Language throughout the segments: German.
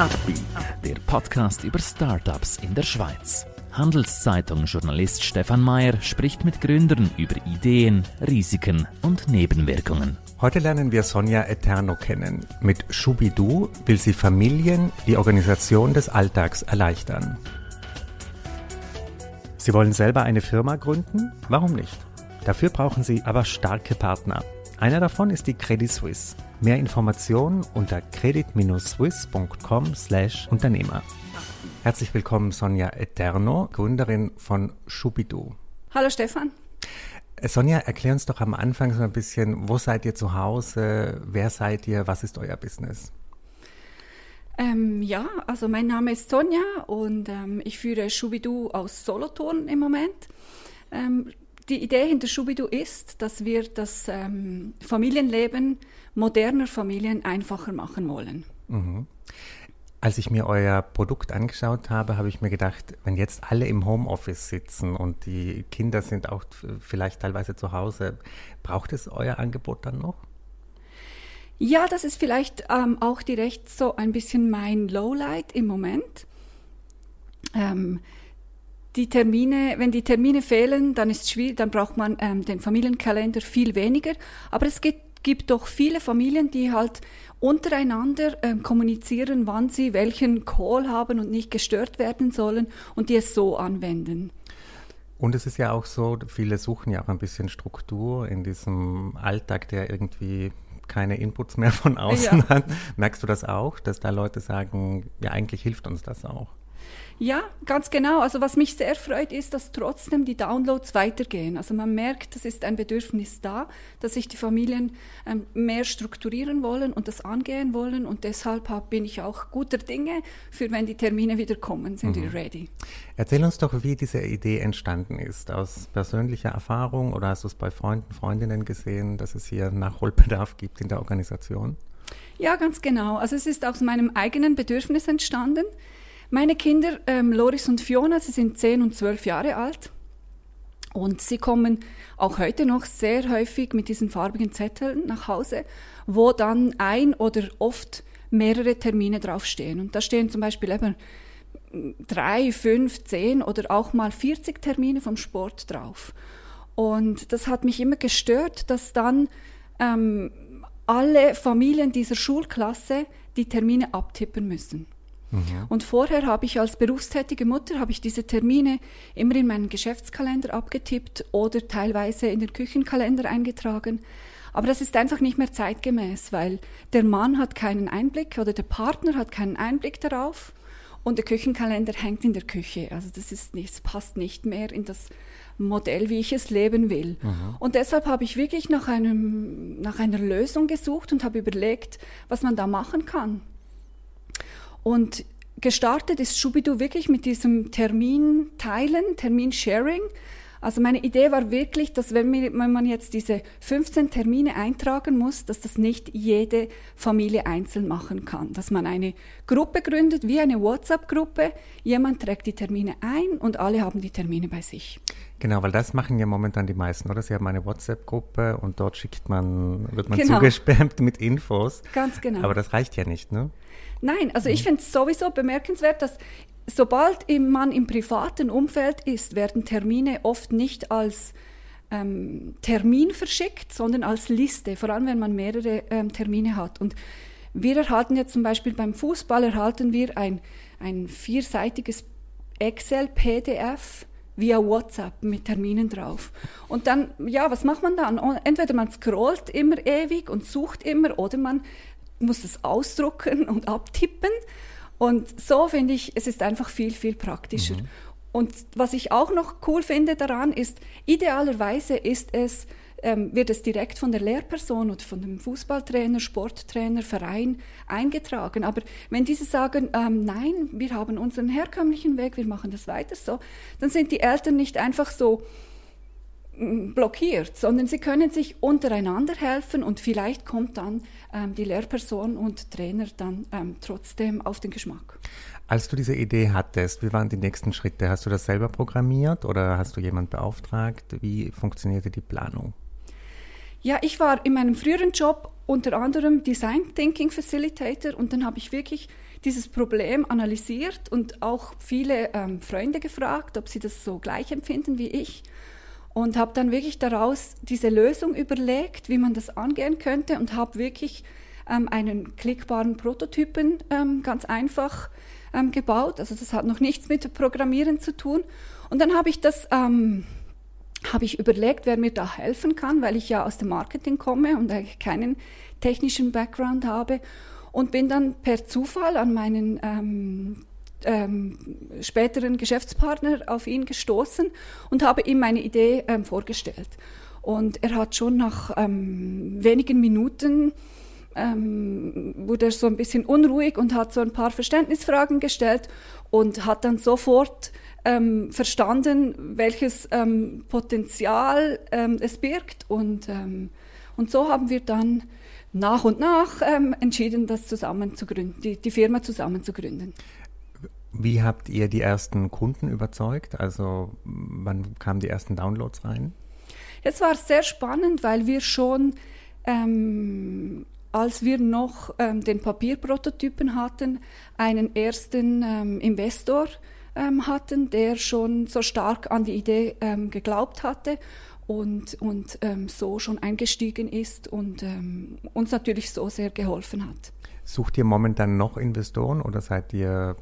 Upbeat, der Podcast über Startups in der Schweiz. Handelszeitung-Journalist Stefan Mayer spricht mit Gründern über Ideen, Risiken und Nebenwirkungen. Heute lernen wir Sonja Eterno kennen. Mit Schubidu will sie Familien die Organisation des Alltags erleichtern. Sie wollen selber eine Firma gründen? Warum nicht? Dafür brauchen Sie aber starke Partner. Einer davon ist die Credit Suisse. Mehr Informationen unter credit-swiss.com/Unternehmer. Herzlich willkommen Sonja Eterno, Gründerin von Schubidu. Hallo Stefan. Äh, Sonja, erklär uns doch am Anfang so ein bisschen, wo seid ihr zu Hause, wer seid ihr, was ist euer Business? Ähm, ja, also mein Name ist Sonja und ähm, ich führe Schubidu aus Solothurn im Moment. Ähm, die Idee hinter Schubidu ist, dass wir das ähm, Familienleben moderner Familien einfacher machen wollen. Mhm. Als ich mir euer Produkt angeschaut habe, habe ich mir gedacht, wenn jetzt alle im Homeoffice sitzen und die Kinder sind auch vielleicht teilweise zu Hause, braucht es euer Angebot dann noch? Ja, das ist vielleicht ähm, auch direkt so ein bisschen mein Lowlight im Moment. Ähm, die Termine, wenn die Termine fehlen, dann ist schwierig, dann braucht man ähm, den Familienkalender viel weniger. Aber es gibt, gibt doch viele Familien, die halt untereinander ähm, kommunizieren, wann sie welchen Call haben und nicht gestört werden sollen und die es so anwenden. Und es ist ja auch so, viele suchen ja auch ein bisschen Struktur in diesem Alltag, der irgendwie keine Inputs mehr von außen ja. hat. Merkst du das auch, dass da Leute sagen, ja, eigentlich hilft uns das auch? Ja, ganz genau. Also was mich sehr freut, ist, dass trotzdem die Downloads weitergehen. Also man merkt, es ist ein Bedürfnis da, dass sich die Familien ähm, mehr strukturieren wollen und das angehen wollen. Und deshalb hab, bin ich auch guter Dinge, für wenn die Termine wieder kommen, sind mhm. wir ready. Erzähl uns doch, wie diese Idee entstanden ist. Aus persönlicher Erfahrung oder hast du es bei Freunden, Freundinnen gesehen, dass es hier Nachholbedarf gibt in der Organisation? Ja, ganz genau. Also es ist aus meinem eigenen Bedürfnis entstanden. Meine Kinder, ähm, Loris und Fiona, sie sind zehn und zwölf Jahre alt. Und sie kommen auch heute noch sehr häufig mit diesen farbigen Zetteln nach Hause, wo dann ein oder oft mehrere Termine draufstehen. Und da stehen zum Beispiel eben drei, fünf, zehn oder auch mal 40 Termine vom Sport drauf. Und das hat mich immer gestört, dass dann ähm, alle Familien dieser Schulklasse die Termine abtippen müssen. Mhm. Und vorher habe ich als berufstätige Mutter habe ich diese Termine immer in meinen Geschäftskalender abgetippt oder teilweise in den Küchenkalender eingetragen. Aber das ist einfach nicht mehr zeitgemäß, weil der Mann hat keinen Einblick oder der Partner hat keinen Einblick darauf und der Küchenkalender hängt in der Küche. Also das ist nicht, das passt nicht mehr in das Modell, wie ich es leben will. Mhm. Und deshalb habe ich wirklich nach einem, nach einer Lösung gesucht und habe überlegt, was man da machen kann. Und gestartet ist Schubidu wirklich mit diesem Termin teilen, Termin Sharing. Also meine Idee war wirklich, dass wenn, man jetzt diese 15 Termine eintragen muss, dass das nicht jede Familie einzeln machen kann. Dass man eine Gruppe gründet, wie eine WhatsApp-Gruppe. Jemand trägt die Termine ein und alle haben die Termine bei sich. Genau, weil das machen ja momentan die meisten, oder? Sie haben eine WhatsApp-Gruppe und dort schickt man, wird man genau. zugespammt mit Infos. Ganz genau. Aber das reicht ja nicht, ne? Nein, also ich finde es sowieso bemerkenswert, dass sobald man im privaten Umfeld ist, werden Termine oft nicht als ähm, Termin verschickt, sondern als Liste, vor allem wenn man mehrere ähm, Termine hat. Und wir erhalten jetzt zum Beispiel beim Fußball erhalten wir ein, ein vierseitiges Excel-PDF via WhatsApp mit Terminen drauf. Und dann, ja, was macht man dann? Entweder man scrollt immer ewig und sucht immer oder man muss es ausdrucken und abtippen. Und so finde ich, es ist einfach viel, viel praktischer. Mhm. Und was ich auch noch cool finde daran ist, idealerweise ist es, ähm, wird es direkt von der Lehrperson oder von dem Fußballtrainer, Sporttrainer, Verein eingetragen. Aber wenn diese sagen, ähm, nein, wir haben unseren herkömmlichen Weg, wir machen das weiter so, dann sind die Eltern nicht einfach so, blockiert, sondern sie können sich untereinander helfen und vielleicht kommt dann ähm, die Lehrperson und Trainer dann ähm, trotzdem auf den Geschmack. Als du diese Idee hattest, wie waren die nächsten Schritte? Hast du das selber programmiert oder hast du jemand beauftragt? Wie funktionierte die Planung? Ja, ich war in meinem früheren Job unter anderem Design Thinking Facilitator und dann habe ich wirklich dieses Problem analysiert und auch viele ähm, Freunde gefragt, ob sie das so gleich empfinden wie ich und habe dann wirklich daraus diese Lösung überlegt, wie man das angehen könnte und habe wirklich ähm, einen klickbaren Prototypen ähm, ganz einfach ähm, gebaut. Also das hat noch nichts mit Programmieren zu tun. Und dann habe ich das ähm, habe ich überlegt, wer mir da helfen kann, weil ich ja aus dem Marketing komme und eigentlich keinen technischen Background habe und bin dann per Zufall an meinen ähm, ähm, späteren Geschäftspartner auf ihn gestoßen und habe ihm meine Idee ähm, vorgestellt. Und er hat schon nach ähm, wenigen Minuten ähm, wurde er so ein bisschen unruhig und hat so ein paar Verständnisfragen gestellt und hat dann sofort ähm, verstanden, welches ähm, Potenzial ähm, es birgt. Und, ähm, und so haben wir dann nach und nach ähm, entschieden, das zusammen zu gründen, die, die Firma zusammen zu gründen. Wie habt ihr die ersten Kunden überzeugt? Also wann kamen die ersten Downloads rein? Es war sehr spannend, weil wir schon, ähm, als wir noch ähm, den Papierprototypen hatten, einen ersten ähm, Investor ähm, hatten, der schon so stark an die Idee ähm, geglaubt hatte und, und ähm, so schon eingestiegen ist und uns natürlich so sehr geholfen hat. Sucht ihr momentan noch Investoren oder seid ihr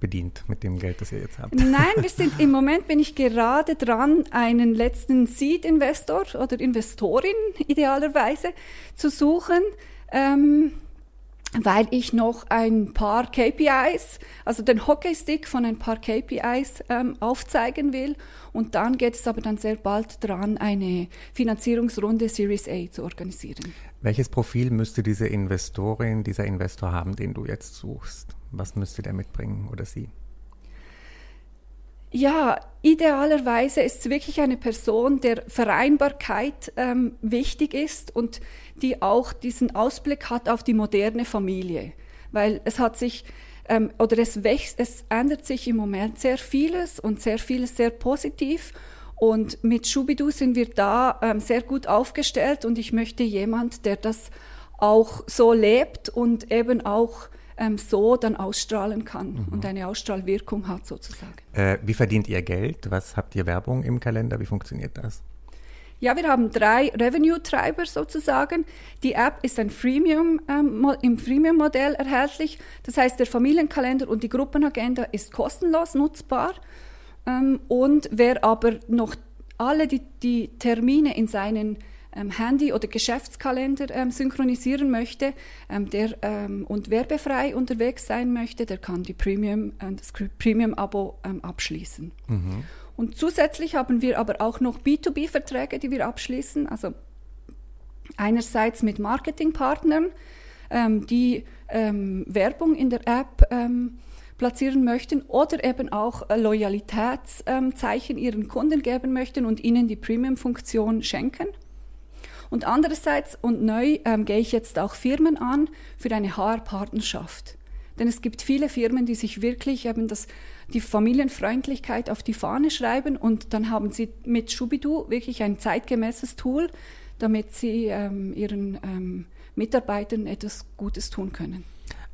bedient mit dem Geld, das ihr jetzt habt? Nein, wir sind im Moment bin ich gerade dran, einen letzten Seed-Investor oder Investorin idealerweise zu suchen. Ähm, weil ich noch ein paar KPIs, also den Hockeystick von ein paar KPIs ähm, aufzeigen will. Und dann geht es aber dann sehr bald dran, eine Finanzierungsrunde Series A zu organisieren. Welches Profil müsste diese Investorin, dieser Investor haben, den du jetzt suchst? Was müsste der mitbringen oder sie? Ja, idealerweise ist es wirklich eine Person, der Vereinbarkeit ähm, wichtig ist und die auch diesen Ausblick hat auf die moderne Familie. Weil es hat sich ähm, oder es wächst, es ändert sich im Moment sehr vieles und sehr vieles sehr positiv. Und mit Schubidu sind wir da ähm, sehr gut aufgestellt und ich möchte jemand, der das auch so lebt und eben auch ähm, so dann ausstrahlen kann mhm. und eine Ausstrahlwirkung hat sozusagen. Äh, wie verdient ihr Geld? Was habt ihr Werbung im Kalender? Wie funktioniert das? Ja, wir haben drei Revenue-Treiber sozusagen. Die App ist ein Freemium, ähm, im Freemium-Modell erhältlich. Das heißt, der Familienkalender und die Gruppenagenda ist kostenlos nutzbar. Ähm, und wer aber noch alle die, die Termine in seinen ähm, Handy- oder Geschäftskalender ähm, synchronisieren möchte ähm, der, ähm, und werbefrei unterwegs sein möchte, der kann die Premium, äh, das Premium-Abo ähm, abschließen. Mhm. Und zusätzlich haben wir aber auch noch B2B-Verträge, die wir abschließen. Also einerseits mit Marketingpartnern, ähm, die Werbung in der App platzieren möchten oder eben auch äh, Loyalitätszeichen ihren Kunden geben möchten und ihnen die Premium-Funktion schenken. Und andererseits und neu ähm, gehe ich jetzt auch Firmen an für eine HR-Partnerschaft. Denn es gibt viele Firmen, die sich wirklich eben das, die Familienfreundlichkeit auf die Fahne schreiben und dann haben sie mit Schubidu wirklich ein zeitgemäßes Tool, damit sie ähm, ihren ähm, Mitarbeitern etwas Gutes tun können.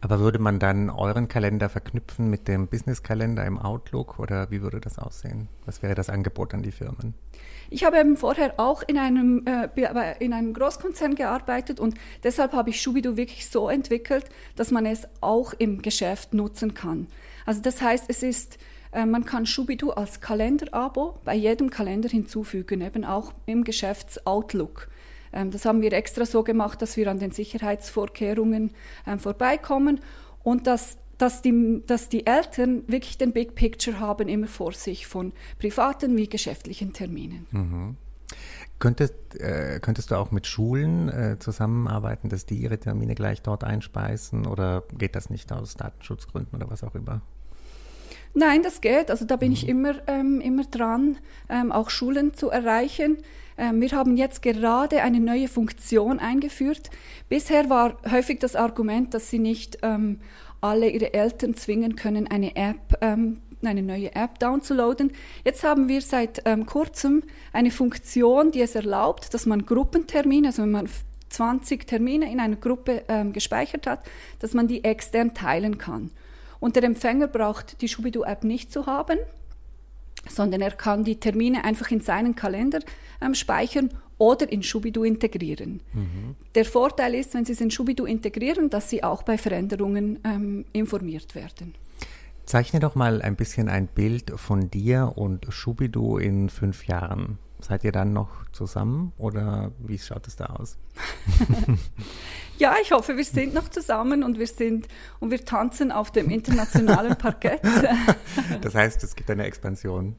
Aber würde man dann euren Kalender verknüpfen mit dem Business-Kalender im Outlook oder wie würde das aussehen? Was wäre das Angebot an die Firmen? Ich habe eben vorher auch in einem, äh, in einem Großkonzern gearbeitet und deshalb habe ich Schubidu wirklich so entwickelt, dass man es auch im Geschäft nutzen kann. Also das heißt, es ist, äh, man kann Schubidu als Kalenderabo bei jedem Kalender hinzufügen, eben auch im Geschäftsoutlook. Ähm, das haben wir extra so gemacht, dass wir an den Sicherheitsvorkehrungen ähm, vorbeikommen und dass dass die, dass die Eltern wirklich den Big Picture haben immer vor sich von privaten wie geschäftlichen Terminen. Mhm. Könntest, äh, könntest du auch mit Schulen äh, zusammenarbeiten, dass die ihre Termine gleich dort einspeisen oder geht das nicht aus Datenschutzgründen oder was auch immer? Nein, das geht. Also da bin mhm. ich immer, ähm, immer dran, ähm, auch Schulen zu erreichen. Ähm, wir haben jetzt gerade eine neue Funktion eingeführt. Bisher war häufig das Argument, dass sie nicht ähm, alle ihre Eltern zwingen können, eine App ähm, eine neue App downzuladen. Jetzt haben wir seit ähm, kurzem eine Funktion, die es erlaubt, dass man Gruppentermine, also wenn man 20 Termine in einer Gruppe ähm, gespeichert hat, dass man die extern teilen kann. Und der Empfänger braucht die Schubidu-App nicht zu haben, sondern er kann die Termine einfach in seinen Kalender ähm, speichern oder in Schubidu integrieren. Mhm. Der Vorteil ist, wenn Sie es in Schubidu integrieren, dass Sie auch bei Veränderungen ähm, informiert werden. Zeichne doch mal ein bisschen ein Bild von dir und Schubidu in fünf Jahren. Seid ihr dann noch zusammen oder wie schaut es da aus? ja, ich hoffe, wir sind noch zusammen und wir sind und wir tanzen auf dem internationalen Parkett. das heißt, es gibt eine Expansion.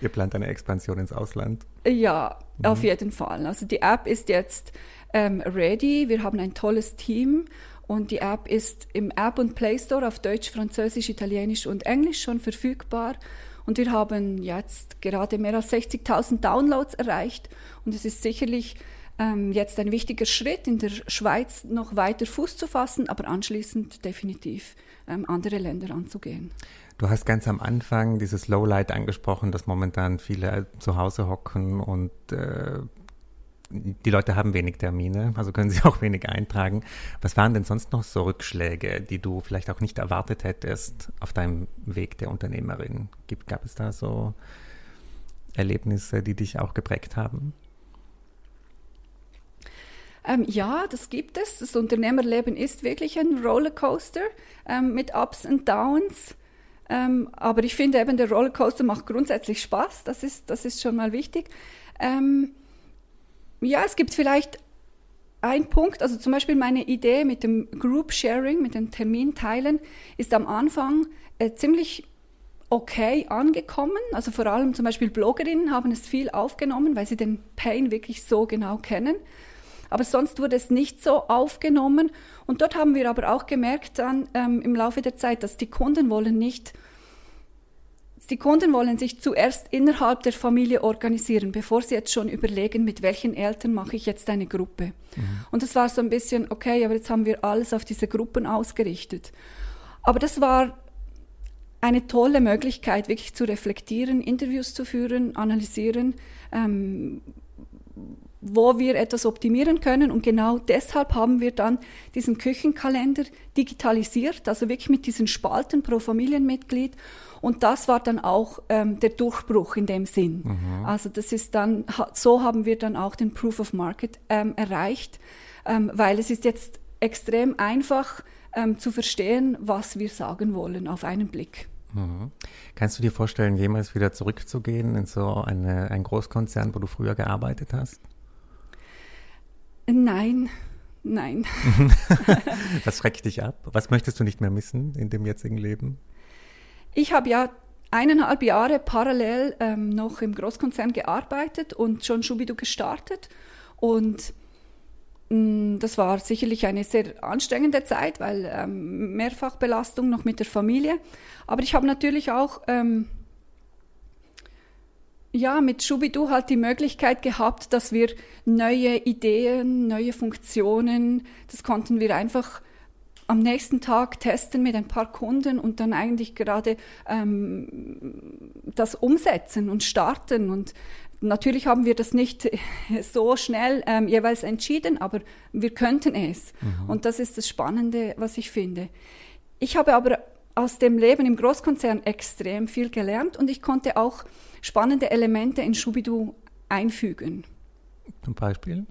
Ihr plant eine Expansion ins Ausland? Ja, mhm. auf jeden Fall. Also die App ist jetzt ähm, ready. Wir haben ein tolles Team und die App ist im App und Play Store auf Deutsch, Französisch, Italienisch und Englisch schon verfügbar. Und wir haben jetzt gerade mehr als 60.000 Downloads erreicht. Und es ist sicherlich ähm, jetzt ein wichtiger Schritt, in der Schweiz noch weiter Fuß zu fassen, aber anschließend definitiv ähm, andere Länder anzugehen. Du hast ganz am Anfang dieses Lowlight angesprochen, dass momentan viele zu Hause hocken und äh, die Leute haben wenig Termine, also können sie auch wenig eintragen. Was waren denn sonst noch so Rückschläge, die du vielleicht auch nicht erwartet hättest auf deinem Weg der Unternehmerin? Gibt, gab es da so Erlebnisse, die dich auch geprägt haben? Ähm, ja, das gibt es. Das Unternehmerleben ist wirklich ein Rollercoaster ähm, mit Ups und Downs. Ähm, aber ich finde eben, der Rollercoaster macht grundsätzlich Spaß. Das ist, das ist schon mal wichtig. Ähm, ja, es gibt vielleicht ein Punkt, also zum Beispiel meine Idee mit dem Group Sharing, mit den Terminteilen, ist am Anfang äh, ziemlich okay angekommen. Also vor allem zum Beispiel Bloggerinnen haben es viel aufgenommen, weil sie den Pain wirklich so genau kennen. Aber sonst wurde es nicht so aufgenommen. Und dort haben wir aber auch gemerkt dann ähm, im Laufe der Zeit, dass die Kunden wollen nicht die Kunden wollen sich zuerst innerhalb der Familie organisieren, bevor sie jetzt schon überlegen, mit welchen Eltern mache ich jetzt eine Gruppe. Mhm. Und das war so ein bisschen, okay, aber jetzt haben wir alles auf diese Gruppen ausgerichtet. Aber das war eine tolle Möglichkeit, wirklich zu reflektieren, Interviews zu führen, analysieren, ähm, wo wir etwas optimieren können. Und genau deshalb haben wir dann diesen Küchenkalender digitalisiert, also wirklich mit diesen Spalten pro Familienmitglied. Und das war dann auch ähm, der Durchbruch in dem Sinn. Mhm. Also das ist dann, so haben wir dann auch den Proof of Market ähm, erreicht, ähm, weil es ist jetzt extrem einfach ähm, zu verstehen, was wir sagen wollen auf einen Blick. Mhm. Kannst du dir vorstellen, jemals wieder zurückzugehen in so eine, ein Großkonzern, wo du früher gearbeitet hast? Nein, nein. Was schreckt dich ab? Was möchtest du nicht mehr missen in dem jetzigen Leben? Ich habe ja eineinhalb Jahre parallel ähm, noch im Großkonzern gearbeitet und schon Schubidu gestartet. Und mh, mm, das war sicherlich eine sehr anstrengende Zeit, weil ähm, Mehrfachbelastung noch mit der Familie. Aber ich habe natürlich auch ähm, ja, mit Schubidu halt die Möglichkeit gehabt, dass wir neue Ideen, neue Funktionen, das konnten wir einfach am nächsten Tag testen mit ein paar Kunden und dann eigentlich gerade ähm, das umsetzen und starten. Und natürlich haben wir das nicht so schnell ähm, jeweils entschieden, aber wir könnten es. Mhm. Und das ist das Spannende, was ich finde. Ich habe aber aus dem Leben im Großkonzern extrem viel gelernt und ich konnte auch spannende Elemente in Schubidu einfügen. Zum Beispiel?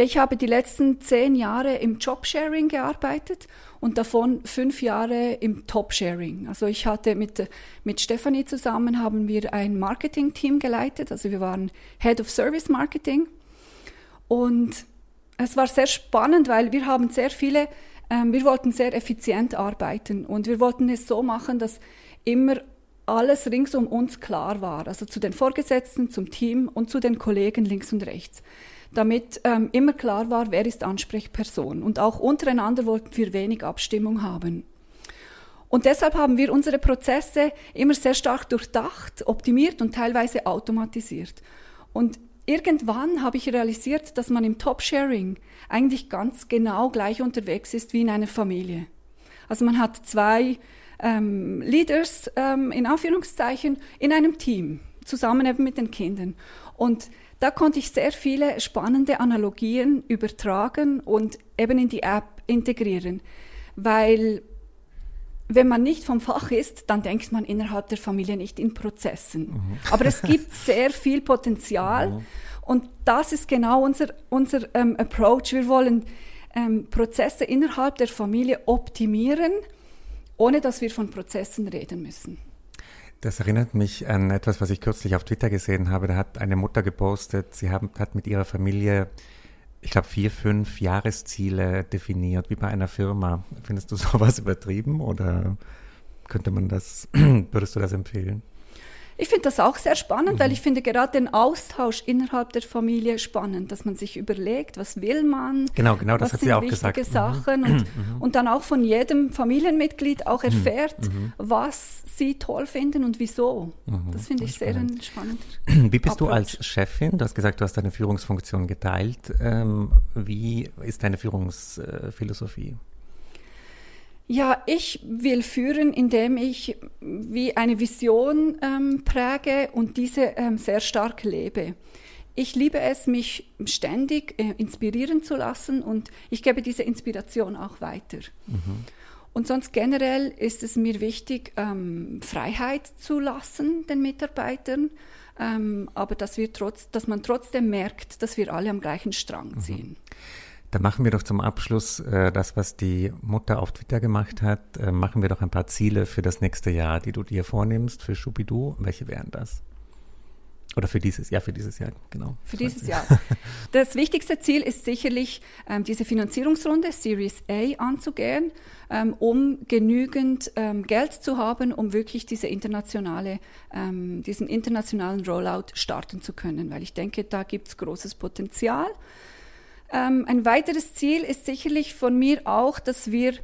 Ja, ich habe die letzten zehn Jahre im Jobsharing gearbeitet und davon fünf Jahre im Top-Sharing. Also ich hatte mit, mit Stefanie zusammen haben wir ein Marketing-Team geleitet. Also wir waren Head of Service Marketing. Und es war sehr spannend, weil wir haben sehr viele, ähm, wir wollten sehr effizient arbeiten und wir wollten es so machen, dass immer alles rings um uns klar war, also zu den Vorgesetzten, zum Team und zu den Kollegen links und rechts, damit ähm, immer klar war, wer ist Ansprechperson. Und auch untereinander wollten wir wenig Abstimmung haben. Und deshalb haben wir unsere Prozesse immer sehr stark durchdacht, optimiert und teilweise automatisiert. Und irgendwann habe ich realisiert, dass man im Top-Sharing eigentlich ganz genau gleich unterwegs ist wie in einer Familie. Also man hat zwei ähm, Leaders ähm, in Anführungszeichen in einem Team, zusammen eben mit den Kindern. Und da konnte ich sehr viele spannende Analogien übertragen und eben in die App integrieren, weil wenn man nicht vom Fach ist, dann denkt man innerhalb der Familie nicht in Prozessen. Mhm. Aber es gibt sehr viel Potenzial mhm. und das ist genau unser, unser ähm, Approach. Wir wollen ähm, Prozesse innerhalb der Familie optimieren, ohne dass wir von Prozessen reden müssen. Das erinnert mich an etwas, was ich kürzlich auf Twitter gesehen habe. Da hat eine Mutter gepostet, sie haben, hat mit ihrer Familie, ich glaube, vier, fünf Jahresziele definiert, wie bei einer Firma. Findest du sowas übertrieben oder könnte man das, würdest du das empfehlen? Ich finde das auch sehr spannend, mhm. weil ich finde gerade den Austausch innerhalb der Familie spannend, dass man sich überlegt, was will man, genau, genau, das was hat sind sie auch wichtige gesagt. Mhm. Sachen und, mhm. und dann auch von jedem Familienmitglied auch mhm. erfährt, mhm. was sie toll finden und wieso. Mhm. Das finde ich sehr spannend. spannend. Wie bist Approach. du als Chefin? Du hast gesagt, du hast deine Führungsfunktion geteilt. Ähm, wie ist deine Führungsphilosophie? Ja, ich will führen, indem ich wie eine Vision ähm, präge und diese ähm, sehr stark lebe. Ich liebe es, mich ständig äh, inspirieren zu lassen und ich gebe diese Inspiration auch weiter. Mhm. Und sonst generell ist es mir wichtig, ähm, Freiheit zu lassen den Mitarbeitern, ähm, aber dass, wir trotz, dass man trotzdem merkt, dass wir alle am gleichen Strang mhm. ziehen. Mhm. Dann machen wir doch zum Abschluss äh, das, was die Mutter auf Twitter gemacht hat. Äh, machen wir doch ein paar Ziele für das nächste Jahr, die du dir vornimmst für Schubidu. Welche wären das? Oder für dieses Jahr, für dieses Jahr, genau. Für dieses Jahr. Das wichtigste Ziel ist sicherlich, ähm, diese Finanzierungsrunde Series A anzugehen, ähm, um genügend ähm, Geld zu haben, um wirklich diese internationale, ähm, diesen internationalen Rollout starten zu können. Weil ich denke, da gibt es großes Potenzial. Ähm, ein weiteres Ziel ist sicherlich von mir auch, dass wir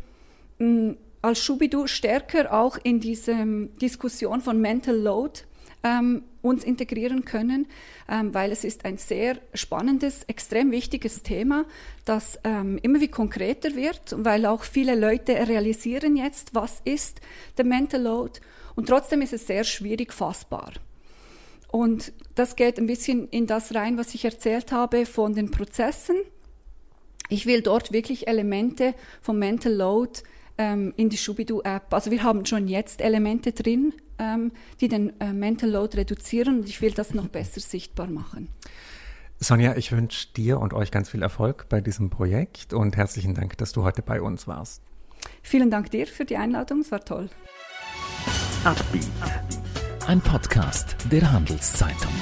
mh, mm, als Schubidu stärker auch in diese Diskussion von Mental Load ähm, uns integrieren können, ähm, weil es ist ein sehr spannendes, extrem wichtiges Thema, das ähm, immer wie konkreter wird, weil auch viele Leute realisieren jetzt, was ist der Mental Load und trotzdem ist es sehr schwierig fassbar. Und das geht ein bisschen in das rein, was ich erzählt habe von den Prozessen ich will dort wirklich Elemente vom Mental Load ähm, in die Schubidu-App. Also wir haben schon jetzt Elemente drin, ähm, die den äh, Mental Load reduzieren und ich will das noch besser sichtbar machen. Sonja, ich wünsche dir und euch ganz viel Erfolg bei diesem Projekt und herzlichen Dank, dass du heute bei uns warst. Vielen Dank dir für die Einladung, es war toll. Ein Podcast der Handelszeitung.